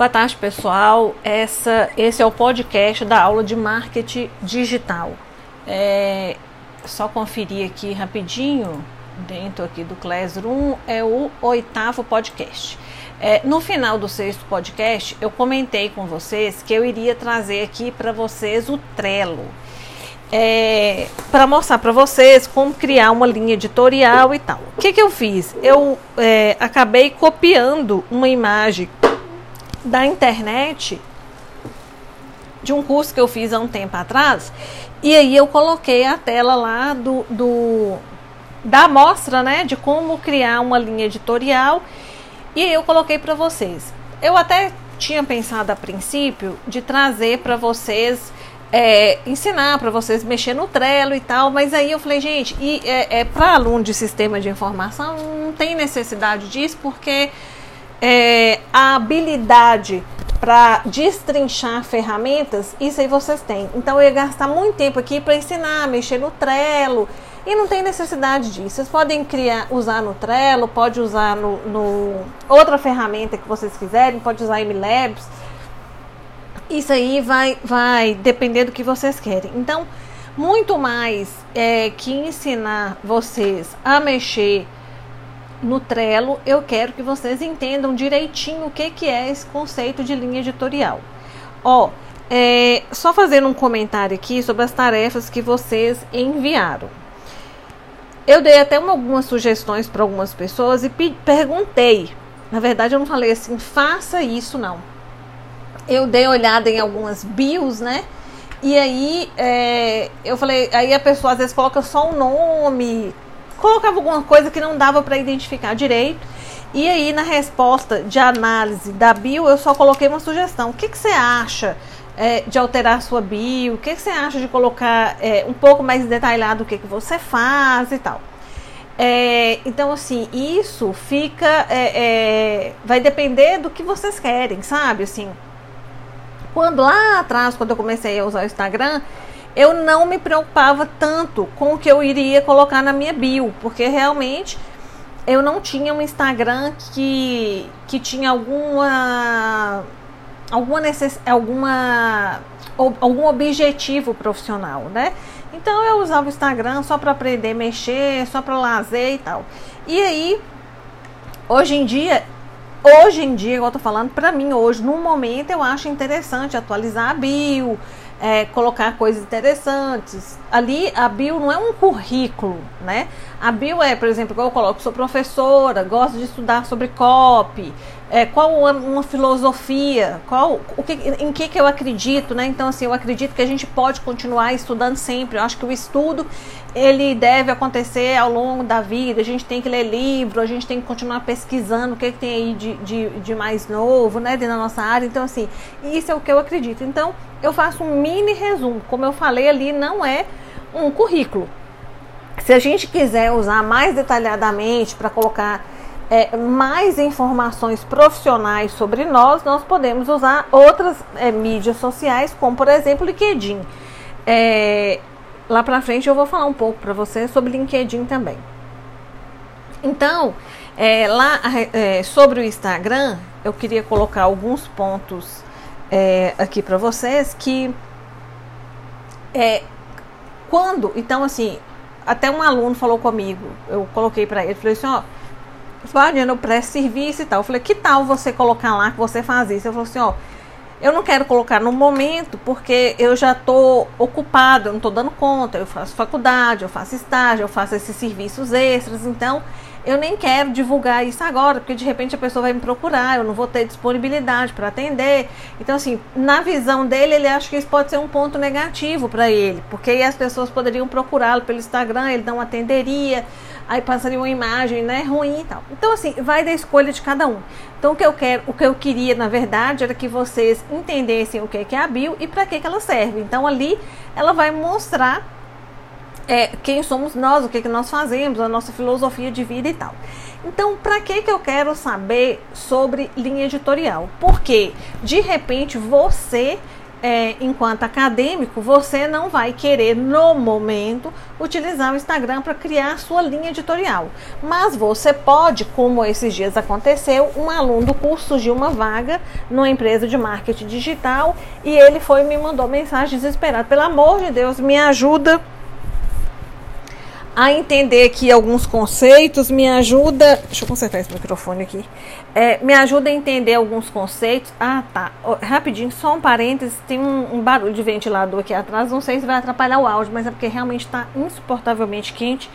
Boa tarde, pessoal. Essa, esse é o podcast da aula de marketing digital. É, só conferir aqui rapidinho, dentro aqui do Classroom, é o oitavo podcast. É, no final do sexto podcast, eu comentei com vocês que eu iria trazer aqui para vocês o Trello. É, para mostrar para vocês como criar uma linha editorial e tal. O que, que eu fiz? Eu é, acabei copiando uma imagem da internet de um curso que eu fiz há um tempo atrás. E aí eu coloquei a tela lá do, do da amostra, né, de como criar uma linha editorial. E aí eu coloquei para vocês. Eu até tinha pensado a princípio de trazer para vocês é, ensinar para vocês mexer no Trello e tal, mas aí eu falei, gente, e é, é para aluno de sistema de informação não tem necessidade disso porque é, a habilidade para destrinchar ferramentas, isso aí vocês têm. Então eu ia gastar muito tempo aqui para ensinar, mexer no Trello. E não tem necessidade disso. Vocês podem criar, usar no Trello, pode usar no, no outra ferramenta que vocês quiserem, pode usar MLabs. Isso aí vai, vai depender do que vocês querem. Então, muito mais é, que ensinar vocês a mexer no Trello, eu quero que vocês entendam direitinho o que, que é esse conceito de linha editorial. Ó, é, só fazendo um comentário aqui sobre as tarefas que vocês enviaram. Eu dei até uma, algumas sugestões para algumas pessoas e perguntei. Na verdade, eu não falei assim, faça isso não. Eu dei olhada em algumas bios, né? E aí é, eu falei, aí a pessoa às vezes coloca só um nome, colocava alguma coisa que não dava para identificar direito. E aí, na resposta de análise da bio, eu só coloquei uma sugestão. O que, que você acha é, de alterar sua bio? O que, que você acha de colocar é, um pouco mais detalhado o que, que você faz e tal? É, então, assim, isso fica. É, é, vai depender do que vocês querem, sabe? Assim, quando lá atrás, quando eu comecei a usar o Instagram, eu não me preocupava tanto com o que eu iria colocar na minha bio, porque realmente eu não tinha um Instagram que, que tinha alguma alguma necess, alguma algum objetivo profissional, né? Então eu usava o Instagram só para aprender a mexer, só para lazer e tal. E aí, hoje em dia, hoje em dia, eu tô falando, para mim hoje, no momento eu acho interessante atualizar a bio, é, colocar coisas interessantes. Ali a bio não é um currículo, né? A bio é, por exemplo, eu coloco, sou professora, gosto de estudar sobre copy, é, qual uma, uma, filosofia, qual, o que, em que, que eu acredito, né? Então, assim, eu acredito que a gente pode continuar estudando sempre. Eu acho que o estudo ele deve acontecer ao longo da vida. A gente tem que ler livro, a gente tem que continuar pesquisando o que, que tem aí de, de, de mais novo, né, dentro da nossa área. Então, assim, isso é o que eu acredito. Então, eu faço um mini resumo. Como eu falei ali, não é um currículo. Se a gente quiser usar mais detalhadamente para colocar é, mais informações profissionais sobre nós, nós podemos usar outras é, mídias sociais, como por exemplo o LinkedIn. É, lá para frente eu vou falar um pouco para você sobre LinkedIn também. Então, é, lá é, sobre o Instagram, eu queria colocar alguns pontos é, aqui para vocês que é quando, então assim, até um aluno falou comigo, eu coloquei para ele, falei assim, ó, Fabiana, eu presto serviço e tal. Eu falei, que tal você colocar lá que você faz isso? Eu falei assim, ó, eu não quero colocar no momento porque eu já estou ocupado, eu não estou dando conta, eu faço faculdade, eu faço estágio, eu faço esses serviços extras, então eu nem quero divulgar isso agora, porque de repente a pessoa vai me procurar, eu não vou ter disponibilidade para atender. Então, assim, na visão dele, ele acha que isso pode ser um ponto negativo para ele, porque as pessoas poderiam procurá-lo pelo Instagram, ele não atenderia, aí passaria uma imagem, né, ruim e tal. Então, assim, vai da escolha de cada um. Então, o que eu quero, o que eu queria, na verdade, era que vocês entendessem o que é a bio e para que, que ela serve. Então, ali ela vai mostrar é, quem somos nós, o que, que nós fazemos, a nossa filosofia de vida e tal. Então, para que, que eu quero saber sobre linha editorial? Porque, de repente, você é, enquanto acadêmico, você não vai querer, no momento, utilizar o Instagram para criar sua linha editorial. Mas você pode, como esses dias aconteceu, um aluno do curso surgiu uma vaga numa empresa de marketing digital e ele foi me mandou mensagem desesperado: pelo amor de Deus, me ajuda a entender aqui alguns conceitos, me ajuda. Deixa eu consertar esse microfone aqui. É, me ajuda a entender alguns conceitos. Ah, tá. Rapidinho, só um parênteses: tem um, um, barulho de ventilador aqui atrás. Não sei se vai atrapalhar o áudio, mas é porque realmente está insuportavelmente quente.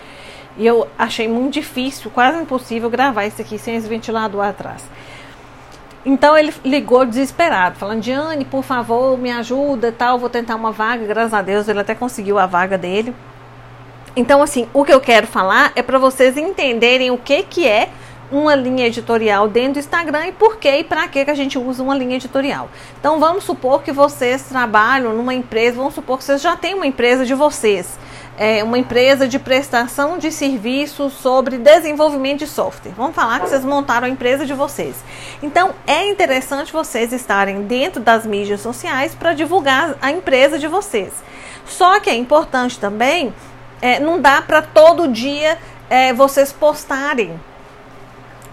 E eu achei muito difícil, quase impossível, gravar isso aqui sem esse ventilador atrás. Então ele ligou desesperado, falando: Diane, por favor, me ajuda tal. Vou tentar uma vaga. Graças a Deus, ele até conseguiu a vaga dele. Então, assim, o que eu quero falar é para vocês entenderem o que, que é uma linha editorial dentro do Instagram e por que e para que, a gente usa uma linha editorial. Então, vamos supor que vocês trabalham numa empresa, vamos supor que vocês já têm uma empresa de vocês. É uma empresa de prestação de serviços sobre desenvolvimento de software. Vamos falar que vocês montaram a empresa de vocês. Então, é interessante vocês estarem dentro das mídias sociais para divulgar a empresa de vocês. Só que é importante também é, não dá para todo dia é, vocês postarem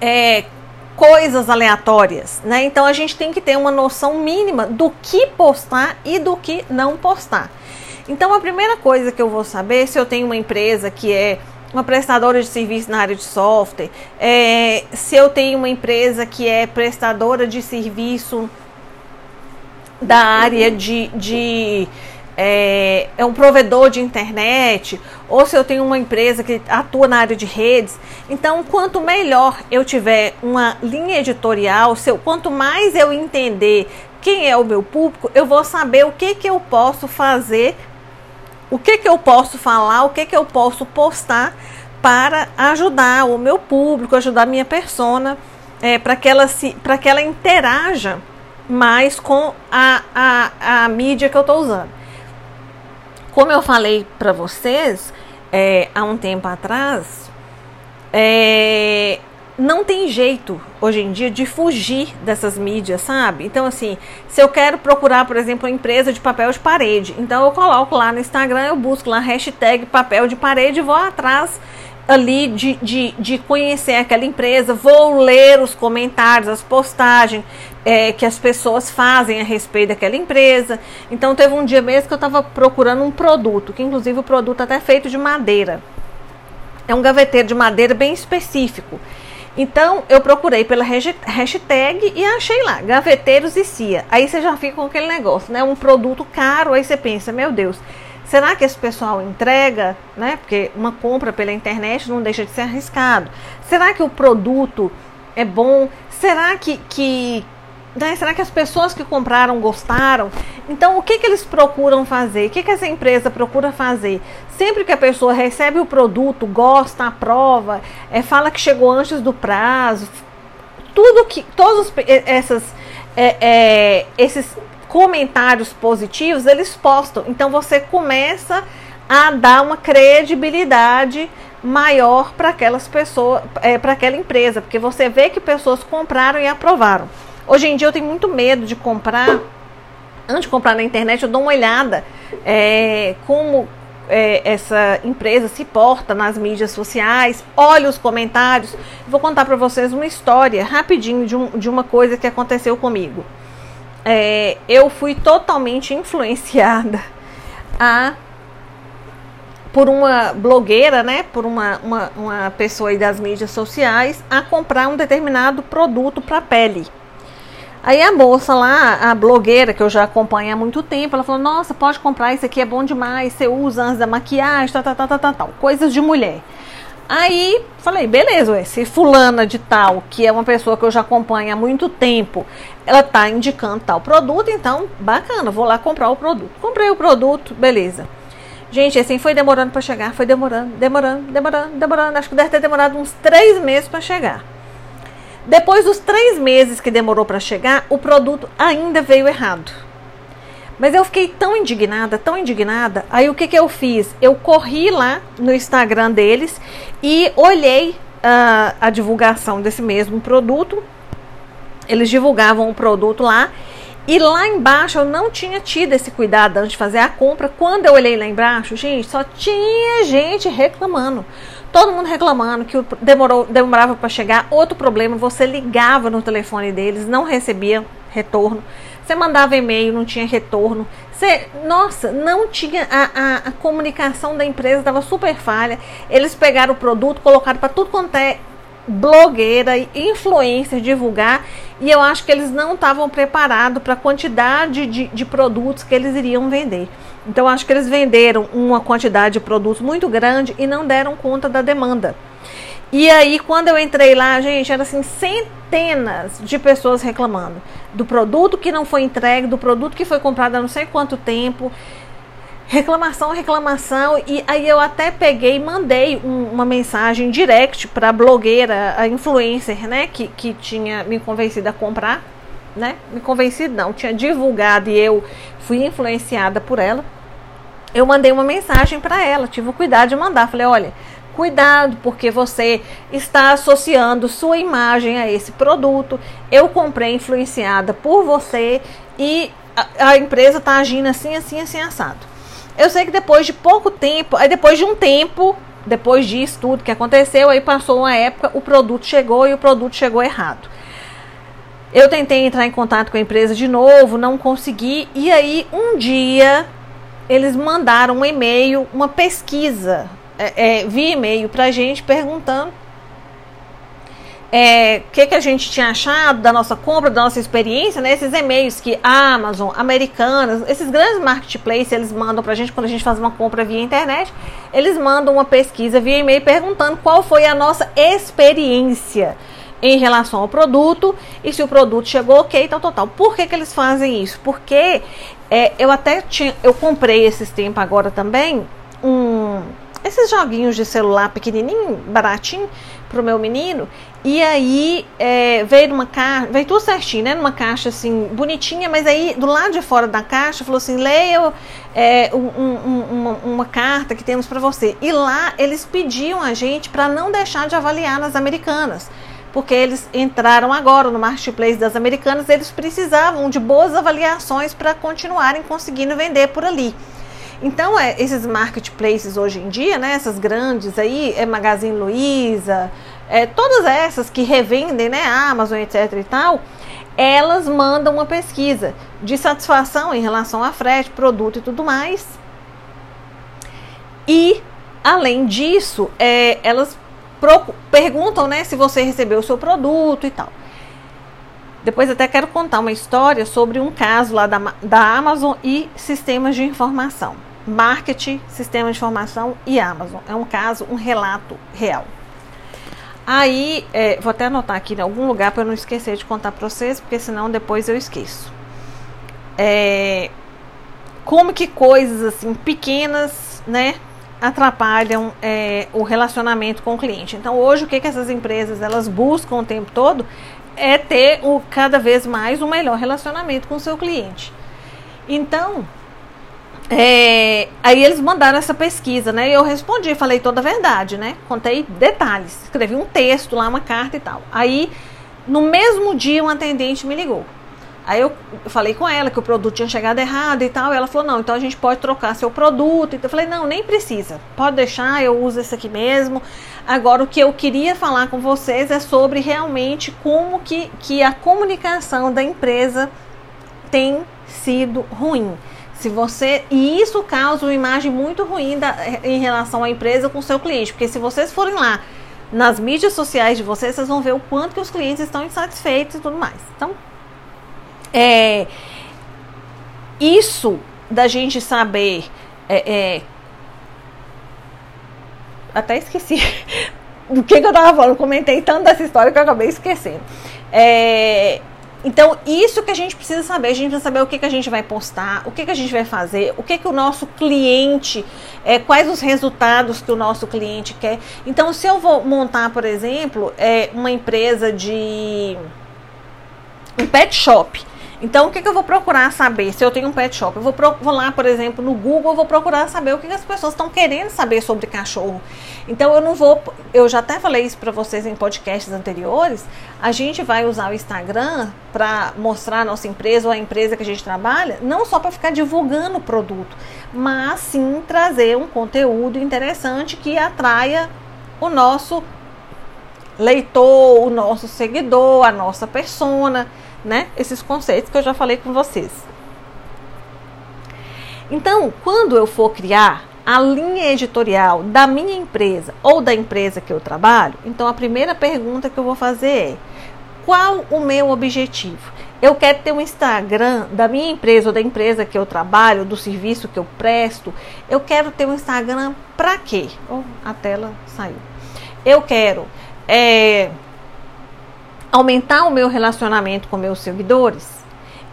é, coisas aleatórias, né? Então a gente tem que ter uma noção mínima do que postar e do que não postar. Então a primeira coisa que eu vou saber se eu tenho uma empresa que é uma prestadora de serviço na área de software, é, se eu tenho uma empresa que é prestadora de serviço da área de, de é, é, um provedor de internet, ou se eu tenho uma empresa que atua na área de redes. Então, quanto melhor eu tiver uma linha editorial, eu, quanto mais eu entender quem é o meu público, eu vou saber o que, que eu posso fazer, o que, que eu posso falar, o que, que eu posso postar para ajudar o meu público, ajudar a minha persona, é, para que, ela se, que ela interaja mais com a, a, a mídia que eu estou usando. Como eu falei para vocês é, há um tempo atrás, é, não tem jeito hoje em dia de fugir dessas mídias, sabe? Então, assim, se eu quero procurar, por exemplo, uma empresa de papel de parede, então eu coloco lá no Instagram, eu busco lá hashtag papel de parede e vou atrás ali de, de, de conhecer aquela empresa, vou ler os comentários, as postagens é, que as pessoas fazem a respeito daquela empresa. Então teve um dia mesmo que eu estava procurando um produto, que inclusive o produto até é feito de madeira. É um gaveteiro de madeira bem específico. Então eu procurei pela hashtag e achei lá, gaveteiros e CIA. Aí você já fica com aquele negócio, né? Um produto caro, aí você pensa, meu Deus, Será que esse pessoal entrega, né? Porque uma compra pela internet não deixa de ser arriscado. Será que o produto é bom? Será que, que né? Será que as pessoas que compraram gostaram? Então, o que, que eles procuram fazer? O que, que essa empresa procura fazer? Sempre que a pessoa recebe o produto, gosta, aprova, é, fala que chegou antes do prazo, tudo que, todos essas, é, é, esses comentários positivos, eles postam. Então você começa a dar uma credibilidade maior para aquelas pessoas, é, para aquela empresa, porque você vê que pessoas compraram e aprovaram. Hoje em dia eu tenho muito medo de comprar. Antes de comprar na internet, eu dou uma olhada é, como é, essa empresa se porta nas mídias sociais, olho os comentários. Vou contar para vocês uma história rapidinho de, um, de uma coisa que aconteceu comigo é, eu fui totalmente influenciada a por uma blogueira, né, por uma, uma, uma pessoa das mídias sociais, a comprar um determinado produto para pele. Aí a moça lá, a blogueira que eu já acompanho há muito tempo, ela falou: Nossa, pode comprar, isso aqui é bom demais. Você usa antes da maquiagem, tal, tal, tal, tal, tal, coisas de mulher. Aí falei, beleza, ué, se fulana de tal, que é uma pessoa que eu já acompanho há muito tempo, ela tá indicando tal produto, então bacana, vou lá comprar o produto. Comprei o produto, beleza. Gente, assim foi demorando para chegar, foi demorando, demorando, demorando, demorando. Acho que deve ter demorado uns três meses para chegar. Depois dos três meses que demorou para chegar, o produto ainda veio errado. Mas eu fiquei tão indignada, tão indignada. Aí o que, que eu fiz? Eu corri lá no Instagram deles e olhei uh, a divulgação desse mesmo produto. Eles divulgavam o produto lá E lá embaixo eu não tinha tido esse cuidado antes de fazer a compra. Quando eu olhei lá embaixo, gente, só tinha gente reclamando. Todo mundo reclamando que demorou, demorava para chegar. Outro problema, você ligava no telefone deles, não recebia retorno. Você mandava e-mail, não tinha retorno. Você, nossa, não tinha a, a, a comunicação da empresa estava super falha. Eles pegaram o produto, colocaram para tudo quanto é blogueira e influencer divulgar e eu acho que eles não estavam preparados para a quantidade de, de produtos que eles iriam vender. Então acho que eles venderam uma quantidade de produtos muito grande e não deram conta da demanda. E aí quando eu entrei lá, gente, era assim centenas de pessoas reclamando do produto que não foi entregue, do produto que foi comprado há não sei quanto tempo reclamação, reclamação. E aí eu até peguei e mandei um, uma mensagem direct para a blogueira, a influencer, né, que, que tinha me convencido a comprar, né? Me convencido não, tinha divulgado e eu fui influenciada por ela. Eu mandei uma mensagem para ela, tive o cuidado de mandar. Falei, olha, cuidado, porque você está associando sua imagem a esse produto. Eu comprei influenciada por você e a, a empresa está agindo assim, assim, assim, assado. Eu sei que depois de pouco tempo, aí depois de um tempo, depois disso tudo que aconteceu, aí passou uma época, o produto chegou e o produto chegou errado. Eu tentei entrar em contato com a empresa de novo, não consegui, e aí um dia eles mandaram um e-mail, uma pesquisa é, é, via e-mail para a gente perguntando é, o que, que a gente tinha achado da nossa compra, da nossa experiência, né? Esses e-mails que a Amazon, Americanas, esses grandes marketplaces, eles mandam pra gente quando a gente faz uma compra via internet, eles mandam uma pesquisa via e-mail perguntando qual foi a nossa experiência em relação ao produto e se o produto chegou ok, tal, tal, tal. Por que, que eles fazem isso? Porque é, eu até tinha, eu comprei esses tempos agora também um esses joguinhos de celular pequenininho, baratinho, pro meu menino. E aí é, veio numa caixa, veio tudo certinho, né? Numa caixa assim, bonitinha, mas aí do lado de fora da caixa falou assim: leia é, um, um, uma, uma, carta que temos para você. E lá eles pediam a gente para não deixar de avaliar nas americanas. Porque eles entraram agora no marketplace das americanas, eles precisavam de boas avaliações para continuarem conseguindo vender por ali. Então, é, esses marketplaces hoje em dia, né, essas grandes aí, é Magazine Luiza, é, todas essas que revendem, né, Amazon, etc e tal, elas mandam uma pesquisa de satisfação em relação a frete, produto e tudo mais. E, além disso, é, elas perguntam, né, se você recebeu o seu produto e tal. Depois até quero contar uma história sobre um caso lá da, da Amazon e sistemas de informação marketing, sistema de informação e Amazon. É um caso, um relato real. Aí, é, vou até anotar aqui em algum lugar para eu não esquecer de contar para vocês, porque senão depois eu esqueço. É, como que coisas assim pequenas, né, atrapalham é, o relacionamento com o cliente. Então, hoje o que, que essas empresas elas buscam o tempo todo é ter o cada vez mais um melhor relacionamento com o seu cliente. Então, é, aí eles mandaram essa pesquisa, né? E eu respondi, falei toda a verdade, né? Contei detalhes, escrevi um texto lá, uma carta e tal. Aí, no mesmo dia, um atendente me ligou. Aí eu falei com ela que o produto tinha chegado errado e tal. E ela falou: não, então a gente pode trocar seu produto. Então eu falei: não, nem precisa. Pode deixar, eu uso esse aqui mesmo. Agora, o que eu queria falar com vocês é sobre realmente como que, que a comunicação da empresa tem sido ruim. Se você e isso causa uma imagem muito ruim da, em relação à empresa com seu cliente, porque se vocês forem lá nas mídias sociais de vocês, vocês vão ver o quanto que os clientes estão insatisfeitos e tudo mais. Então, é, isso da gente saber, é, é, até esqueci o que, que eu tava falando, comentei tanto dessa história que eu acabei esquecendo. É, então, isso que a gente precisa saber, a gente precisa saber o que, que a gente vai postar, o que, que a gente vai fazer, o que, que o nosso cliente, é, quais os resultados que o nosso cliente quer. Então, se eu vou montar, por exemplo, é, uma empresa de um pet shop, Então, o que, que, eu vou procurar saber se eu tenho um pet shop? Eu vou, vou lá, por exemplo, no Google, vou procurar saber o que, que as pessoas estão querendo saber sobre cachorro. Então, eu não vou. Eu já até falei isso para vocês em podcasts anteriores. A gente vai usar o Instagram para mostrar a nossa empresa ou a empresa que a gente trabalha, não só para ficar divulgando o produto, mas sim trazer um conteúdo interessante que atraia o nosso leitor, o nosso seguidor, a nossa persona né? Esses conceitos que eu já falei com vocês. Então, quando eu for criar a linha editorial da minha empresa ou da empresa que eu trabalho, então a primeira pergunta que eu vou fazer é: qual o meu objetivo? Eu quero ter um Instagram da minha empresa ou da empresa que eu trabalho, do serviço que eu presto. Eu quero ter um Instagram para quê? Oh, a tela saiu. Eu quero é, aumentar o meu relacionamento com meus seguidores,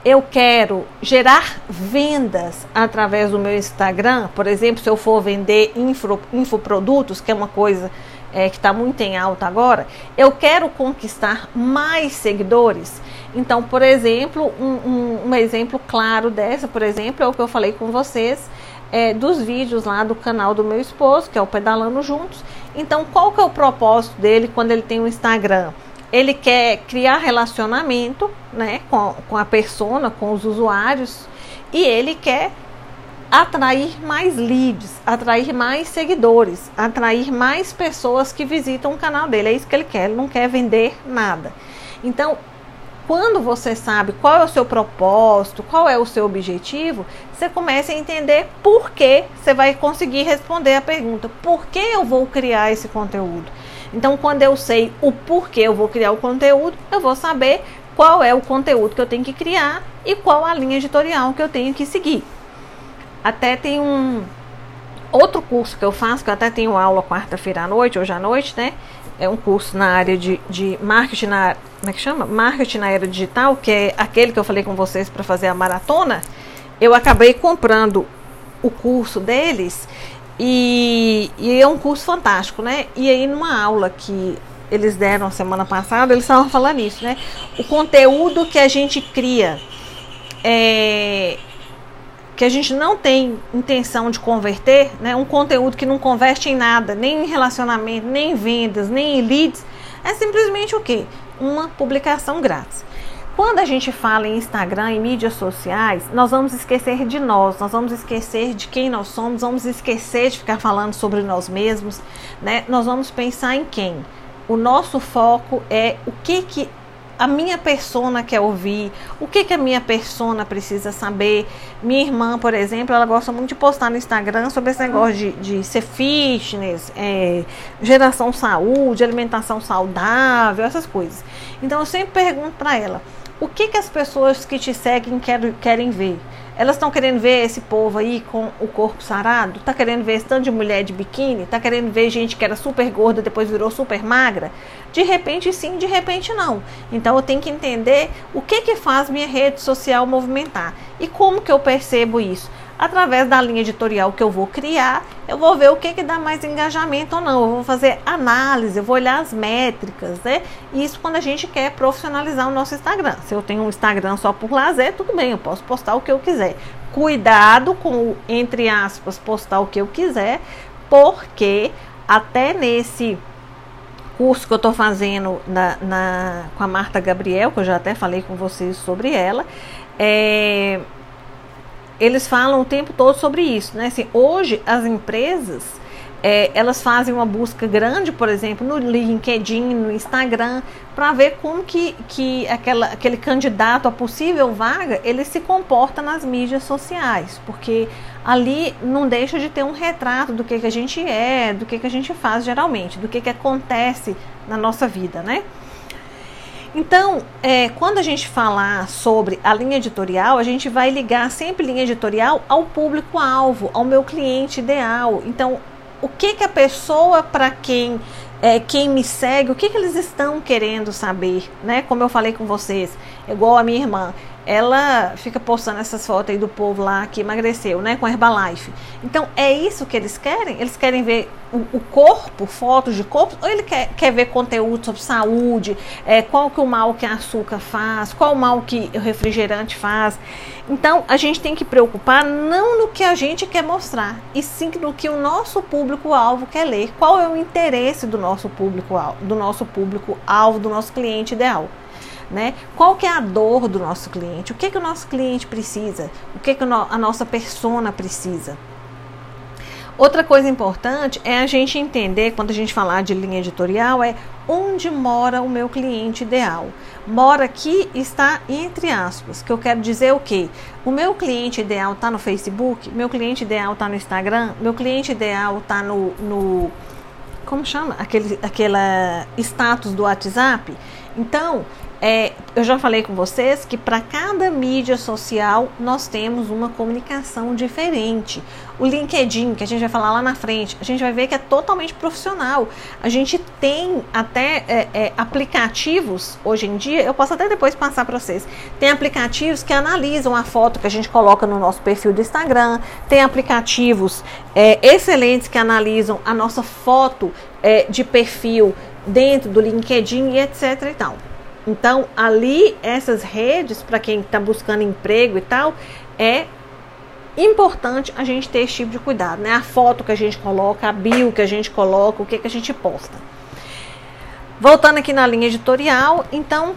eu quero gerar vendas através do meu Instagram, por exemplo, se eu for vender info, infoprodutos, que é uma coisa é, que está muito em alta agora, eu quero conquistar mais seguidores. Então, por exemplo, um, um, um exemplo claro dessa, por exemplo, é o que eu falei com vocês é, dos vídeos lá do canal do meu esposo, que é o Pedalando Juntos. Então, qual que é o propósito dele quando ele tem um Instagram? Ele quer criar relacionamento né, com, com a persona, com os usuários, e ele quer atrair mais leads, atrair mais seguidores, atrair mais pessoas que visitam o canal dele. É isso que ele quer, ele não quer vender nada. Então, quando você sabe qual é o seu propósito, qual é o seu objetivo, você começa a entender por que você vai conseguir responder a pergunta: por que eu vou criar esse conteúdo? Então, quando eu sei o porquê eu vou criar o conteúdo, eu vou saber qual é o conteúdo que eu tenho que criar e qual a linha editorial que eu tenho que seguir. Até tem um outro curso que eu faço, que eu até tenho aula quarta-feira à noite, hoje à noite, né? É um curso na área de, de marketing na como é que chama? Marketing na era digital, que é aquele que eu falei com vocês para fazer a maratona. Eu acabei comprando o curso deles e, e, é um curso fantástico, né? E aí, numa aula que eles deram semana passada, eles estavam falando isso, né? O conteúdo que a gente cria, é, que a gente não tem intenção de converter, né? Um conteúdo que não converte em nada, nem em relacionamento, nem em vendas, nem em leads, é simplesmente o quê? Uma publicação grátis. Quando a gente fala em Instagram e mídias sociais, nós vamos esquecer de nós, nós vamos esquecer de quem nós somos, vamos esquecer de ficar falando sobre nós mesmos, né? Nós vamos pensar em quem? O nosso foco é o que que a minha persona quer ouvir, o que, que a minha persona precisa saber. Minha irmã, por exemplo, ela gosta muito de postar no Instagram sobre esse negócio de, de ser fitness, é, geração saúde, alimentação saudável, essas coisas. Então eu sempre pergunto para ela o que, que as pessoas que te seguem querem, querem ver? Elas estão querendo ver esse povo aí com o corpo sarado? Tá querendo ver esse tanto de mulher de biquíni? Tá querendo ver gente que era super gorda depois virou super magra? De repente sim, de repente não. Então eu tenho que entender o que que faz minha rede social movimentar e como que eu percebo isso através da linha editorial que eu vou criar, eu vou ver o que, que dá mais engajamento ou não. Eu vou fazer análise, eu vou olhar as métricas, né? Isso quando a gente quer profissionalizar o nosso Instagram. Se eu tenho um Instagram só por lazer, tudo bem, eu posso postar o que eu quiser. Cuidado com, entre aspas, postar o que eu quiser, porque até nesse curso que eu estou fazendo na, na, com a Marta Gabriel, que eu já até falei com vocês sobre ela, é, eles falam o tempo todo sobre isso, né? Assim, hoje as empresas é, elas fazem uma busca grande, por exemplo, no LinkedIn, no Instagram, para ver como que, que aquela, aquele candidato a possível vaga ele se comporta nas mídias sociais, porque ali não deixa de ter um retrato do que, que a gente é, do que, que a gente faz geralmente, do que, que acontece na nossa vida, né? Então, é, quando a gente falar sobre a linha editorial, a gente vai ligar sempre linha editorial ao público-alvo, ao meu cliente ideal. Então, o que, que a pessoa para quem é, quem me segue, o que, que eles estão querendo saber, né? Como eu falei com vocês, igual a minha irmã, ela fica postando essas fotos aí do povo lá que emagreceu, né, com Herbalife. Então, é isso que eles querem? Eles querem ver o, o corpo, fotos de corpo, ou ele quer, quer ver conteúdo sobre saúde, é, qual que o mal que açúcar faz, qual o mal que o refrigerante faz. Então, a gente tem que preocupar não no que a gente quer mostrar, e sim no que o nosso público-alvo quer ler. Qual é o interesse do nosso público-alvo, do nosso público-alvo, do nosso cliente ideal né? Qual que é a dor do nosso cliente? O que que o nosso cliente precisa? O que que a nossa persona precisa? Outra coisa importante é a gente entender, quando a gente falar de linha editorial, é onde mora o meu cliente ideal. Mora aqui está entre aspas, que eu quero dizer o quê? O meu cliente ideal está no Facebook, meu cliente ideal está no Instagram, meu cliente ideal está no, no como chama? Aquele, aquela status do WhatsApp. Então, é, eu já falei com vocês que para cada mídia social nós temos uma comunicação diferente. O LinkedIn, que a gente vai falar lá na frente, a gente vai ver que é totalmente profissional. A gente tem até é, é, aplicativos hoje em dia, eu posso até depois passar para vocês. Tem aplicativos que analisam a foto que a gente coloca no nosso perfil do Instagram, tem aplicativos é, excelentes que analisam a nossa foto é, de perfil dentro do LinkedIn e etc e tal. Então, ali, essas redes, para quem está buscando emprego e tal, é importante a gente ter esse tipo de cuidado, né? A foto que a gente coloca, a bio que a gente coloca, o que, que a gente posta. Voltando aqui na linha editorial, então,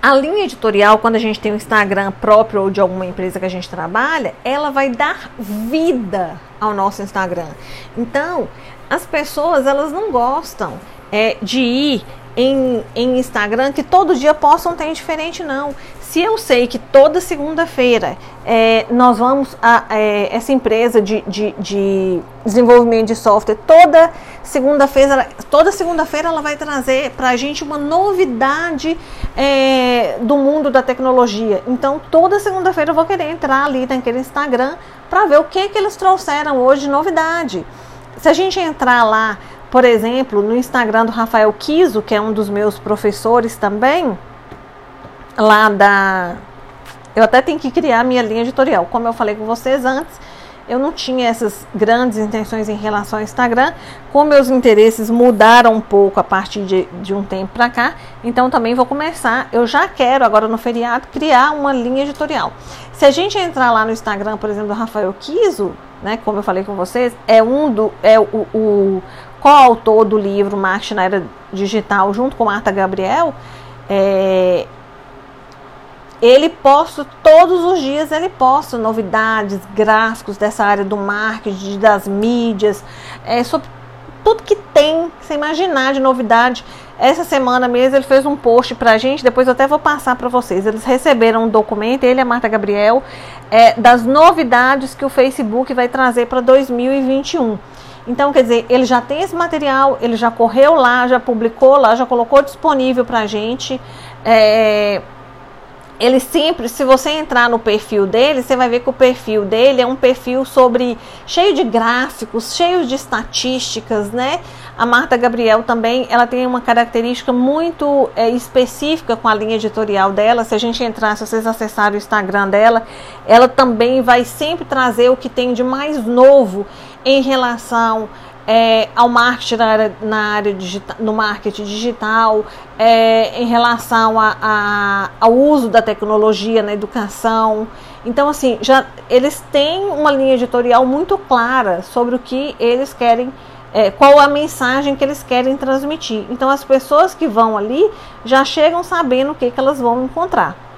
a linha editorial, quando a gente tem um Instagram próprio ou de alguma empresa que a gente trabalha, ela vai dar vida ao nosso Instagram. Então, as pessoas, elas não gostam é, de ir em, em Instagram que todo dia possam ter diferente, não. Se eu sei que toda segunda-feira é, nós vamos a é, essa empresa de, de, de, desenvolvimento de software toda segunda-feira toda segunda-feira ela vai trazer para a gente uma novidade é, do mundo da tecnologia então toda segunda-feira eu vou querer entrar ali naquele Instagram para ver o que que eles trouxeram hoje de novidade se a gente entrar lá por exemplo, no Instagram do Rafael Kiso, que é um dos meus professores também, lá da. Eu até tenho que criar minha linha editorial. Como eu falei com vocês antes, eu não tinha essas grandes intenções em relação ao Instagram. Como meus interesses mudaram um pouco a partir de, de um tempo para cá, então também vou começar. Eu já quero, agora no feriado, criar uma linha editorial. Se a gente entrar lá no Instagram, por exemplo, do Rafael Kiso, né, como eu falei com vocês, é um do. É o, o coautor do livro Marketing na Era Digital, junto com Marta Gabriel, é, ele posta todos os dias, ele posta novidades, gráficos dessa área do marketing, das mídias, é, sobre tudo que tem, você imaginar de novidade. Essa semana mesmo ele fez um post pra gente, depois eu até vou passar para vocês. Eles receberam um documento, ele e a Marta Gabriel, é, das novidades que o Facebook vai trazer para 2021. Então, quer dizer, ele já tem esse material, ele já correu lá, já publicou lá, já colocou disponível para a gente. É, ele sempre, se você entrar no perfil dele, você vai ver que o perfil dele é um perfil sobre cheio de gráficos, cheio de estatísticas, né? A Marta Gabriel também, ela tem uma característica muito é, específica com a linha editorial dela. Se a gente entrar, se vocês acessarem o Instagram dela, ela também vai sempre trazer o que tem de mais novo em relação é, ao marketing na área, na área digital, no marketing digital, é, em relação a, a, ao uso da tecnologia na educação. Então, assim, já eles têm uma linha editorial muito clara sobre o que eles querem, é, qual a mensagem que eles querem transmitir. Então, as pessoas que vão ali já chegam sabendo o que, que elas vão encontrar.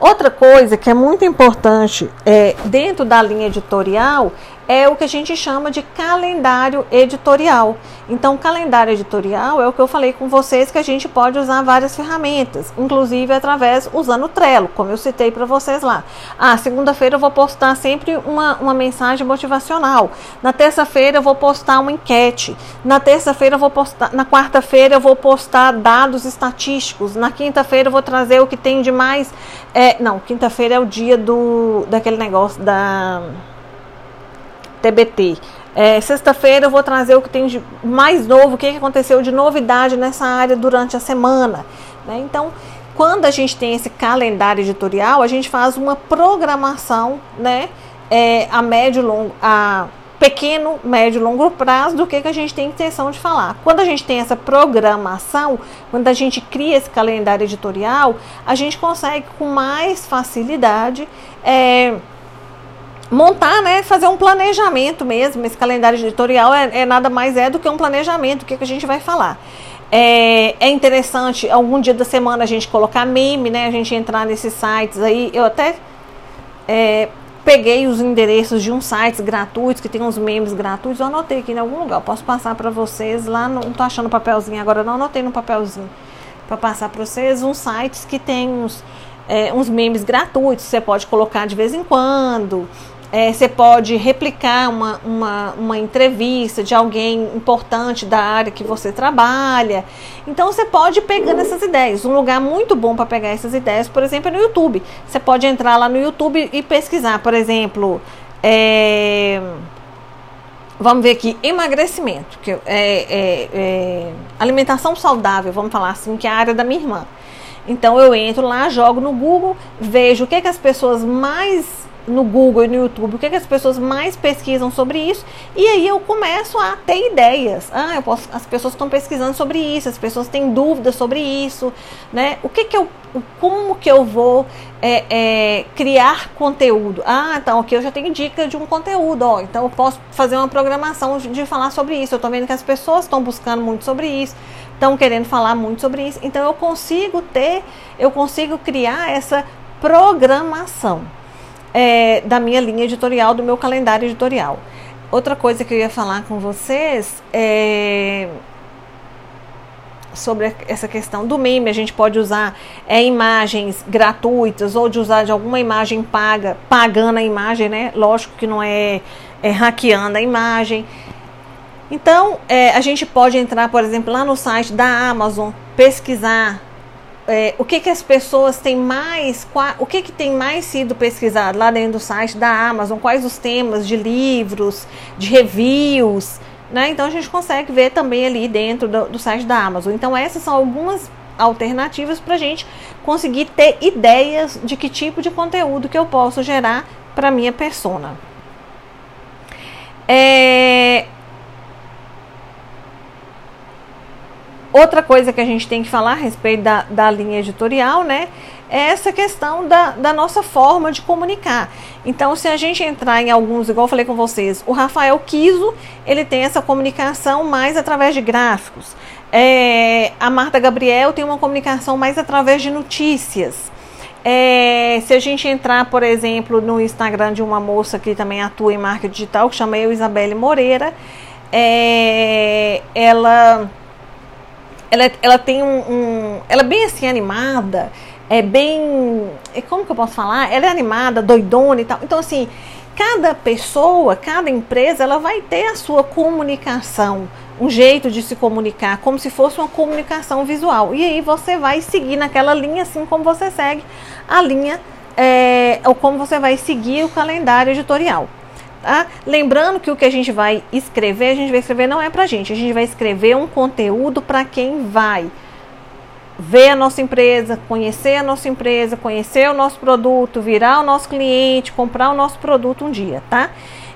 Outra coisa que é muito importante é, dentro da linha editorial é o que a gente chama de calendário editorial. Então, calendário editorial é o que eu falei com vocês que a gente pode usar várias ferramentas, inclusive através usando o Trello, como eu citei para vocês lá. Ah, segunda-feira eu vou postar sempre uma, uma mensagem motivacional. Na terça-feira eu vou postar uma enquete. Na terça-feira eu vou postar, na quarta-feira eu vou postar dados estatísticos. Na quinta-feira eu vou trazer o que tem de mais. É, não, quinta-feira é o dia do daquele negócio da TBT. É, Sexta-feira eu vou trazer o que tem de mais novo, o que aconteceu de novidade nessa área durante a semana. Né? Então, quando a gente tem esse calendário editorial, a gente faz uma programação, né? É, a médio longo, a pequeno, médio, longo prazo do que, que a gente tem intenção de falar. Quando a gente tem essa programação, quando a gente cria esse calendário editorial, a gente consegue com mais facilidade é, montar, né, fazer um planejamento mesmo. Esse calendário editorial é, é nada mais é do que um planejamento, o que, que a gente vai falar. É, é, interessante algum dia da semana a gente colocar meme, né? A gente entrar nesses sites aí. Eu até é, peguei os endereços de uns sites gratuitos que tem uns memes gratuitos. Eu anotei aqui em algum lugar. Eu posso passar para vocês lá. No, não tô achando papelzinho agora, não anotei no papelzinho para passar para vocês uns sites que tem uns, é, uns memes gratuitos. Você pode colocar de vez em quando. É, você pode replicar uma, uma, uma entrevista de alguém importante da área que você trabalha. Então você pode ir pegando essas ideias. Um lugar muito bom para pegar essas ideias, por exemplo, é no YouTube. Você pode entrar lá no YouTube e pesquisar, por exemplo, é, vamos ver aqui, emagrecimento, que é, é, é, alimentação saudável, vamos falar assim, que é a área da minha irmã. Então eu entro lá, jogo no Google, vejo o que, que as pessoas mais no Google e no YouTube o que, é que as pessoas mais pesquisam sobre isso e aí eu começo a ter ideias. Ah, eu posso, as pessoas estão pesquisando sobre isso, as pessoas têm dúvidas sobre isso, né? O que que eu, como que eu vou é, é, criar conteúdo? Ah, então aqui eu já tenho dica de um conteúdo, ó, então eu posso fazer uma programação de falar sobre isso. Eu estou vendo que as pessoas estão buscando muito sobre isso estão querendo falar muito sobre isso. Então eu consigo ter, eu consigo criar essa programação é, da minha linha editorial, do meu calendário editorial. Outra coisa que eu ia falar com vocês é sobre essa questão do meme. A gente pode usar é, imagens gratuitas ou de usar de alguma imagem paga, pagando a imagem, né? Lógico que não é, é hackeando a imagem. Então, é, a gente pode entrar, por exemplo, lá no site da Amazon, pesquisar é, o que, que as pessoas têm mais, o que, que tem mais sido pesquisado lá dentro do site da Amazon, quais os temas de livros, de reviews, né? Então a gente consegue ver também ali dentro do, do site da Amazon. Então essas são algumas alternativas para a gente conseguir ter ideias de que tipo de conteúdo que eu posso gerar para minha persona. É, Outra coisa que a gente tem que falar a respeito da, da linha editorial, né? É essa questão da, da nossa forma de comunicar. Então, se a gente entrar em alguns, igual eu falei com vocês, o Rafael Kiso, ele tem essa comunicação mais através de gráficos. É, a Marta Gabriel tem uma comunicação mais através de notícias. É, se a gente entrar, por exemplo, no Instagram de uma moça que também atua em marketing digital, que chama eu Isabelle Moreira, é, ela ela, ela tem um, um, Ela é bem assim animada, é bem. Como que eu posso falar? Ela é animada, doidona e tal. Então, assim, cada pessoa, cada empresa, ela vai ter a sua comunicação, um jeito de se comunicar, como se fosse uma comunicação visual. E aí você vai seguir naquela linha, assim como você segue a linha, é, ou como você vai seguir o calendário editorial. Tá? Lembrando que o que a gente vai escrever, a gente vai escrever não é pra gente, a gente vai escrever um conteúdo para quem vai ver a nossa empresa, conhecer a nossa empresa, conhecer o nosso produto, virar o nosso cliente, comprar o nosso produto um dia, tá?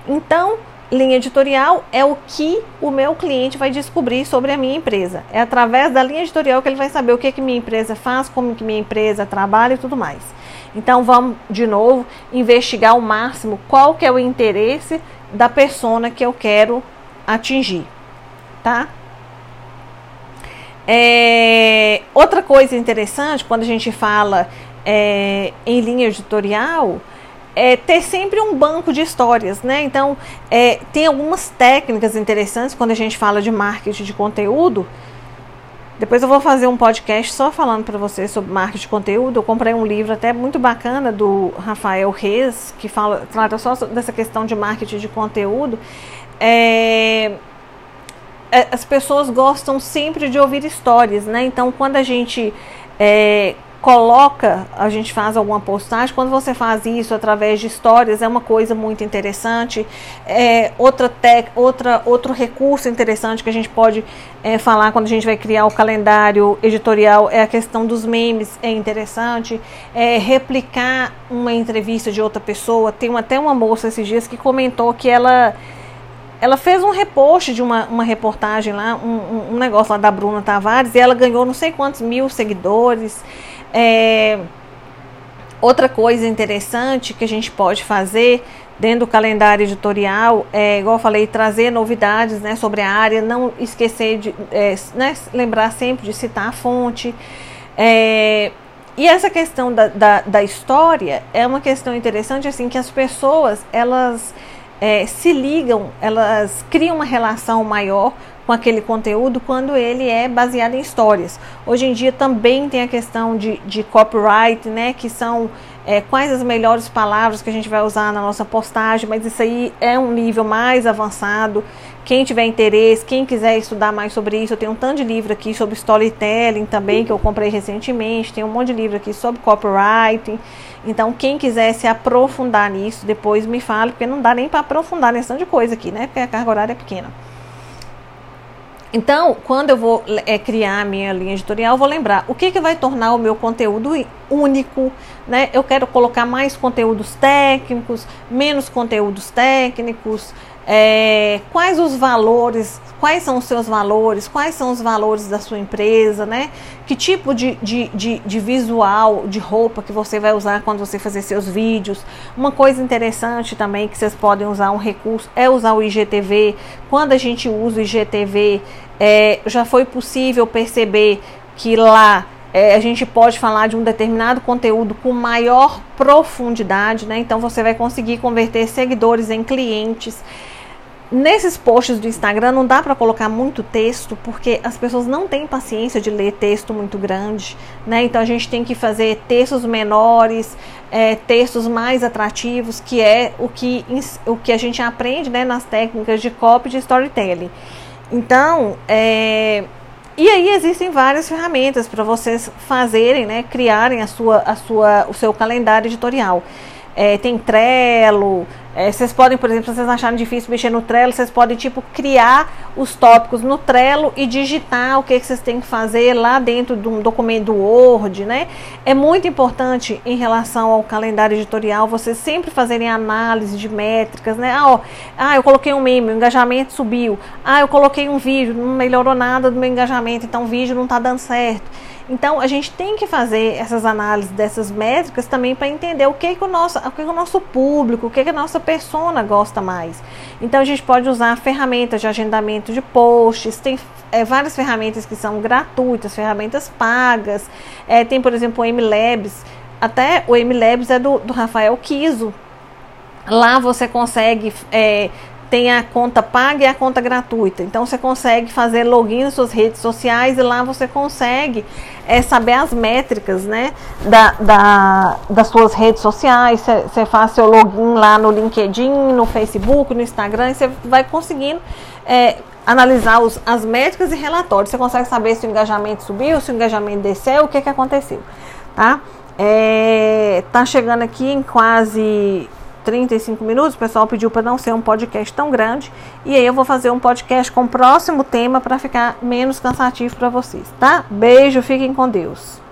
Então, linha editorial é o que o meu cliente vai descobrir sobre a minha empresa. É através da linha editorial que ele vai saber o que, que minha empresa faz, como que minha empresa trabalha e tudo mais. Então vamos de novo investigar ao máximo qual que é o interesse da persona que eu quero atingir, tá? É, outra coisa interessante quando a gente fala é, em linha editorial é ter sempre um banco de histórias, né? Então é, tem algumas técnicas interessantes quando a gente fala de marketing de conteúdo depois eu vou fazer um podcast só falando para vocês sobre marketing de conteúdo. Eu comprei um livro até muito bacana do Rafael Reis, que fala, trata só dessa questão de marketing de conteúdo. É, é, as pessoas gostam sempre de ouvir histórias, né? Então, quando a gente é, coloca, a gente faz alguma postagem, quando você faz isso através de histórias, é uma coisa muito interessante. É, outra, tec, outra Outro recurso interessante que a gente pode é, falar quando a gente vai criar o calendário editorial é a questão dos memes, é interessante. É, replicar uma entrevista de outra pessoa. Tem até uma moça esses dias que comentou que ela ela fez um repost de uma, uma reportagem lá, um, um, negócio lá da Bruna Tavares, e ela ganhou não sei quantos mil seguidores. É, outra coisa interessante que a gente pode fazer dentro do calendário editorial é, igual eu falei, trazer novidades né, sobre a área, não esquecer de é, né, lembrar sempre de citar a fonte. É, e essa questão da, da, da, história é uma questão interessante, assim, que as pessoas, elas é, se ligam, elas criam uma relação maior com aquele conteúdo quando ele é baseado em histórias. Hoje em dia também tem a questão de, de copyright, né, que são é, quais as melhores palavras que a gente vai usar na nossa postagem, mas isso aí é um nível mais avançado. Quem tiver interesse, quem quiser estudar mais sobre isso, eu tenho um tanto de livro aqui sobre storytelling também, que eu comprei recentemente, tem um monte de livro aqui sobre copyright. Então, quem quiser se aprofundar nisso, depois me fale, porque não dá nem para aprofundar nesse tanto de coisa aqui, né? Porque a carga horária é pequena. Então, quando eu vou é, criar a minha linha editorial, eu vou lembrar o que, que vai tornar o meu conteúdo único, né? Eu quero colocar mais conteúdos técnicos, menos conteúdos técnicos, é, quais os valores, quais são os seus valores, quais são os valores da sua empresa, né? Que tipo de, de, de, de, visual, de roupa que você vai usar quando você fazer seus vídeos. Uma coisa interessante também que vocês podem usar um recurso é usar o IGTV. Quando a gente usa o IGTV, é, já foi possível perceber que lá é, a gente pode falar de um determinado conteúdo com maior profundidade, né? Então você vai conseguir converter seguidores em clientes. Nesses posts do Instagram não dá para colocar muito texto, porque as pessoas não têm paciência de ler texto muito grande, né? Então a gente tem que fazer textos menores, é, textos mais atrativos, que é o que, o que a gente aprende né, nas técnicas de copy de storytelling. Então, é, e aí existem várias ferramentas para vocês fazerem, né, criarem a sua, a sua, o seu calendário editorial. É, tem Trello, é, vocês podem, por exemplo, se vocês acharem difícil mexer no Trello, vocês podem tipo criar os tópicos no Trello e digitar o que, que vocês têm que fazer lá dentro de um documento do Word, né? É muito importante em relação ao calendário editorial vocês sempre fazerem análise de métricas, né? Ah, ó, ah, eu coloquei um meme, o engajamento subiu. Ah, eu coloquei um vídeo, não melhorou nada do meu engajamento, então o vídeo não está dando certo. Então a gente tem que fazer essas análises dessas métricas também para entender o que, que o nosso, o que, que o nosso público, o que, que a nossa persona gosta mais. Então a gente pode usar ferramentas de agendamento de posts, tem é, várias ferramentas que são gratuitas, ferramentas pagas. É, tem, por exemplo, o MLabs. Até o MLabs é do, do Rafael Kiso. Lá você consegue é, tem a conta paga e a conta gratuita. Então você consegue fazer login nas suas redes sociais e lá você consegue é, saber as métricas né, da, da, das suas redes sociais. Você faz seu login lá no LinkedIn, no Facebook, no Instagram, e você vai conseguindo é, analisar os, as métricas e relatórios. Você consegue saber se o engajamento subiu, se o engajamento desceu, o que, que aconteceu. Tá? É, tá chegando aqui em quase 35 minutos, o pessoal pediu para não ser um podcast tão grande. E aí eu vou fazer um podcast com o próximo tema para ficar menos cansativo para vocês, tá? Beijo, fiquem com Deus.